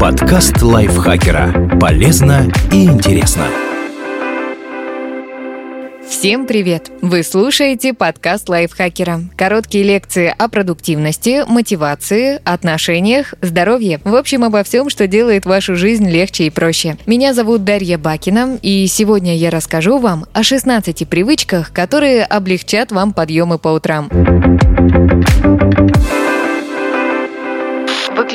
Подкаст лайфхакера. Полезно и интересно. Всем привет! Вы слушаете подкаст лайфхакера. Короткие лекции о продуктивности, мотивации, отношениях, здоровье. В общем, обо всем, что делает вашу жизнь легче и проще. Меня зовут Дарья Бакина, и сегодня я расскажу вам о 16 привычках, которые облегчат вам подъемы по утрам.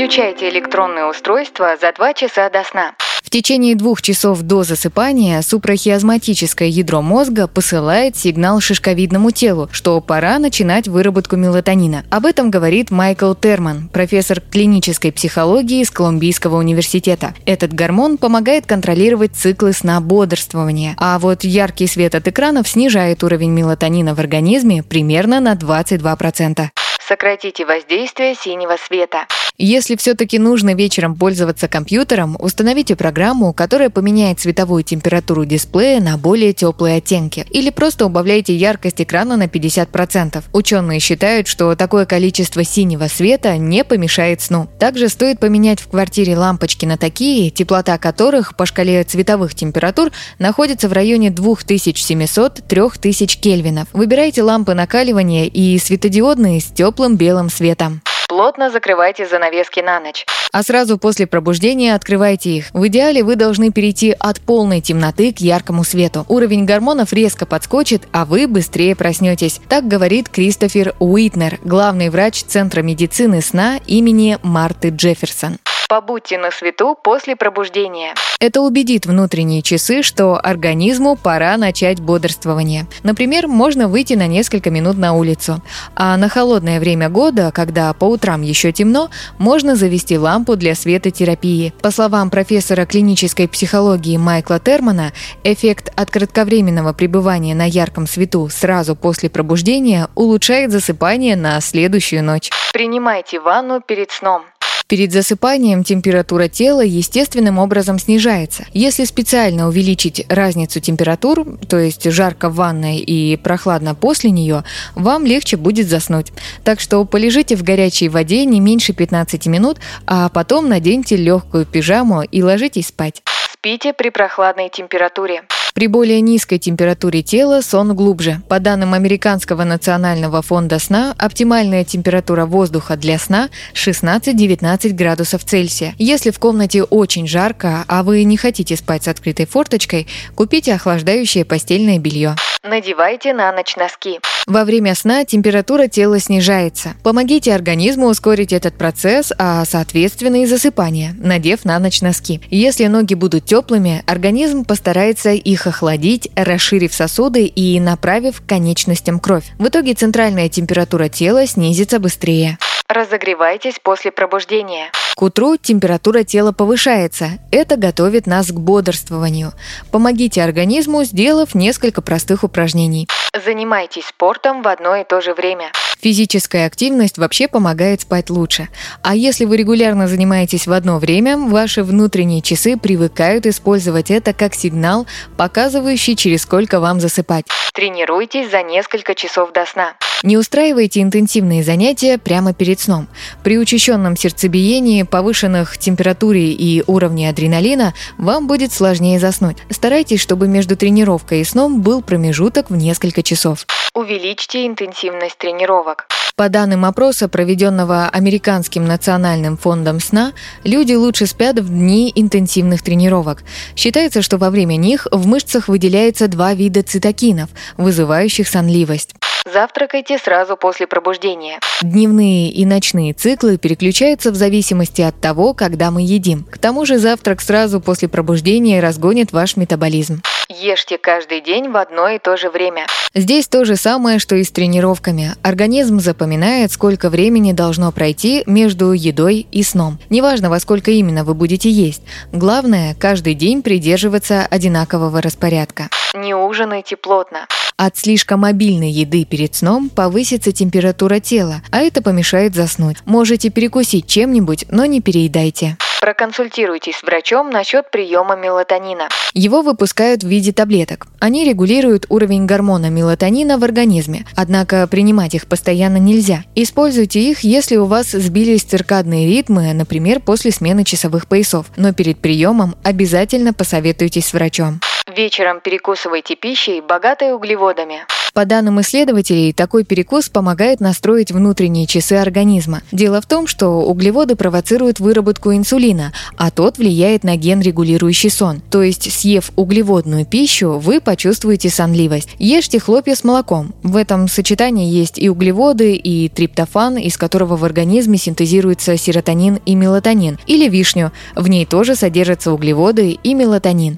Выключайте электронные устройства за 2 часа до сна. В течение двух часов до засыпания супрахиазматическое ядро мозга посылает сигнал шишковидному телу, что пора начинать выработку мелатонина. Об этом говорит Майкл Терман, профессор клинической психологии из Колумбийского университета. Этот гормон помогает контролировать циклы сна бодрствования, а вот яркий свет от экранов снижает уровень мелатонина в организме примерно на 22%. Сократите воздействие синего света. Если все-таки нужно вечером пользоваться компьютером, установите программу, которая поменяет цветовую температуру дисплея на более теплые оттенки. Или просто убавляйте яркость экрана на 50%. Ученые считают, что такое количество синего света не помешает сну. Также стоит поменять в квартире лампочки на такие, теплота которых по шкале цветовых температур находится в районе 2700-3000 кельвинов. Выбирайте лампы накаливания и светодиодные с теплым белым светом. Плотно закрывайте занавески на ночь. А сразу после пробуждения открывайте их. В идеале вы должны перейти от полной темноты к яркому свету. Уровень гормонов резко подскочит, а вы быстрее проснетесь. Так говорит Кристофер Уитнер, главный врач Центра медицины сна имени Марты Джефферсон. Побудьте на свету после пробуждения. Это убедит внутренние часы, что организму пора начать бодрствование. Например, можно выйти на несколько минут на улицу. А на холодное время года, когда по утрам еще темно, можно завести лампу для светотерапии. По словам профессора клинической психологии Майкла Термана, эффект от кратковременного пребывания на ярком свету сразу после пробуждения улучшает засыпание на следующую ночь. Принимайте ванну перед сном. Перед засыпанием температура тела естественным образом снижается. Если специально увеличить разницу температур, то есть жарко в ванной и прохладно после нее, вам легче будет заснуть. Так что полежите в горячей воде не меньше 15 минут, а потом наденьте легкую пижаму и ложитесь спать. Спите при прохладной температуре. При более низкой температуре тела сон глубже. По данным Американского национального фонда сна, оптимальная температура воздуха для сна 16-19 градусов Цельсия. Если в комнате очень жарко, а вы не хотите спать с открытой форточкой, купите охлаждающее постельное белье. Надевайте на ночь носки. Во время сна температура тела снижается. Помогите организму ускорить этот процесс, а соответственно и засыпание, надев на ночь носки. Если ноги будут теплыми, организм постарается их охладить, расширив сосуды и направив к конечностям кровь. В итоге центральная температура тела снизится быстрее. Разогревайтесь после пробуждения. К утру температура тела повышается. Это готовит нас к бодрствованию. Помогите организму, сделав несколько простых упражнений. Занимайтесь спортом в одно и то же время. Физическая активность вообще помогает спать лучше. А если вы регулярно занимаетесь в одно время, ваши внутренние часы привыкают использовать это как сигнал, показывающий, через сколько вам засыпать. Тренируйтесь за несколько часов до сна. Не устраивайте интенсивные занятия прямо перед сном. При учащенном сердцебиении, повышенных температуре и уровне адреналина вам будет сложнее заснуть. Старайтесь, чтобы между тренировкой и сном был промежуток в несколько часов. Увеличьте интенсивность тренировок. По данным опроса, проведенного Американским национальным фондом сна, люди лучше спят в дни интенсивных тренировок. Считается, что во время них в мышцах выделяется два вида цитокинов, вызывающих сонливость. Завтракайте сразу после пробуждения. Дневные и ночные циклы переключаются в зависимости от того, когда мы едим. К тому же завтрак сразу после пробуждения разгонит ваш метаболизм. Ешьте каждый день в одно и то же время. Здесь то же самое, что и с тренировками. Организм запоминает, сколько времени должно пройти между едой и сном. Неважно, во сколько именно вы будете есть. Главное, каждый день придерживаться одинакового распорядка. Не ужинайте плотно. От слишком мобильной еды перед сном повысится температура тела, а это помешает заснуть. Можете перекусить чем-нибудь, но не переедайте. Проконсультируйтесь с врачом насчет приема мелатонина. Его выпускают в виде таблеток. Они регулируют уровень гормона мелатонина в организме, однако принимать их постоянно нельзя. Используйте их, если у вас сбились циркадные ритмы, например, после смены часовых поясов. Но перед приемом обязательно посоветуйтесь с врачом. Вечером перекусывайте пищей, богатой углеводами. По данным исследователей, такой перекус помогает настроить внутренние часы организма. Дело в том, что углеводы провоцируют выработку инсулина, а тот влияет на ген, регулирующий сон. То есть, съев углеводную пищу, вы почувствуете сонливость. Ешьте хлопья с молоком. В этом сочетании есть и углеводы, и триптофан, из которого в организме синтезируется серотонин и мелатонин. Или вишню. В ней тоже содержатся углеводы и мелатонин.